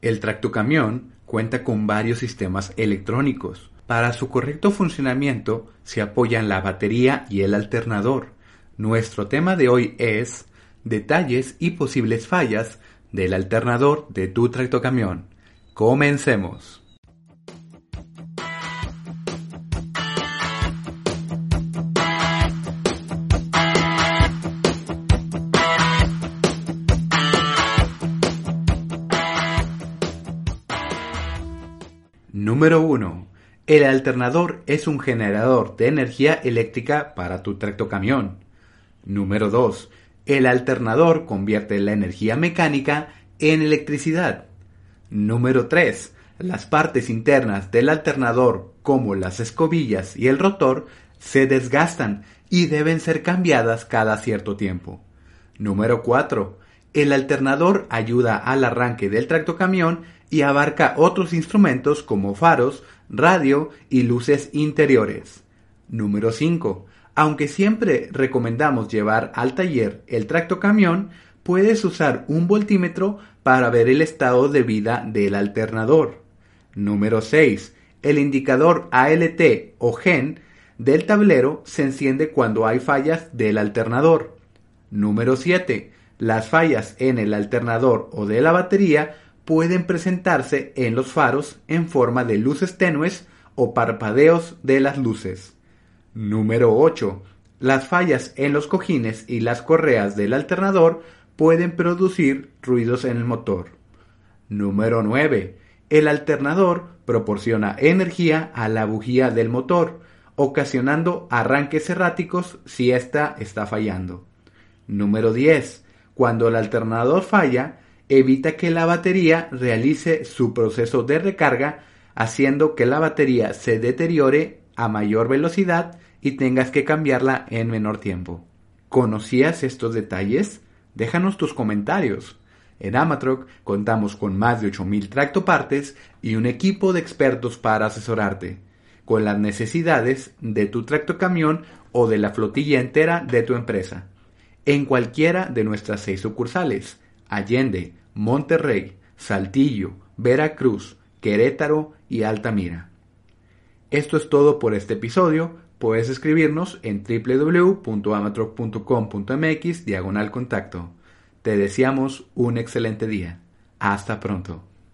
El tractocamión cuenta con varios sistemas electrónicos. Para su correcto funcionamiento se apoyan la batería y el alternador. Nuestro tema de hoy es detalles y posibles fallas del alternador de tu tractocamión. Comencemos. Número 1. El alternador es un generador de energía eléctrica para tu tractocamión. Número 2. El alternador convierte la energía mecánica en electricidad. Número 3. Las partes internas del alternador, como las escobillas y el rotor, se desgastan y deben ser cambiadas cada cierto tiempo. Número 4. El alternador ayuda al arranque del tractocamión y abarca otros instrumentos como faros, radio y luces interiores. Número 5. Aunque siempre recomendamos llevar al taller el tractocamión, puedes usar un voltímetro para ver el estado de vida del alternador. Número 6. El indicador ALT o GEN del tablero se enciende cuando hay fallas del alternador. Número 7. Las fallas en el alternador o de la batería pueden presentarse en los faros en forma de luces tenues o parpadeos de las luces. Número 8. Las fallas en los cojines y las correas del alternador pueden producir ruidos en el motor. Número 9. El alternador proporciona energía a la bujía del motor, ocasionando arranques erráticos si ésta está fallando. Número 10. Cuando el alternador falla, evita que la batería realice su proceso de recarga, haciendo que la batería se deteriore a mayor velocidad y tengas que cambiarla en menor tiempo. ¿Conocías estos detalles? Déjanos tus comentarios. En Amatroc contamos con más de 8.000 tractopartes y un equipo de expertos para asesorarte con las necesidades de tu tractocamión o de la flotilla entera de tu empresa en cualquiera de nuestras seis sucursales, Allende, Monterrey, Saltillo, Veracruz, Querétaro y Altamira. Esto es todo por este episodio. Puedes escribirnos en www.amatroc.com.mx diagonal contacto. Te deseamos un excelente día. Hasta pronto.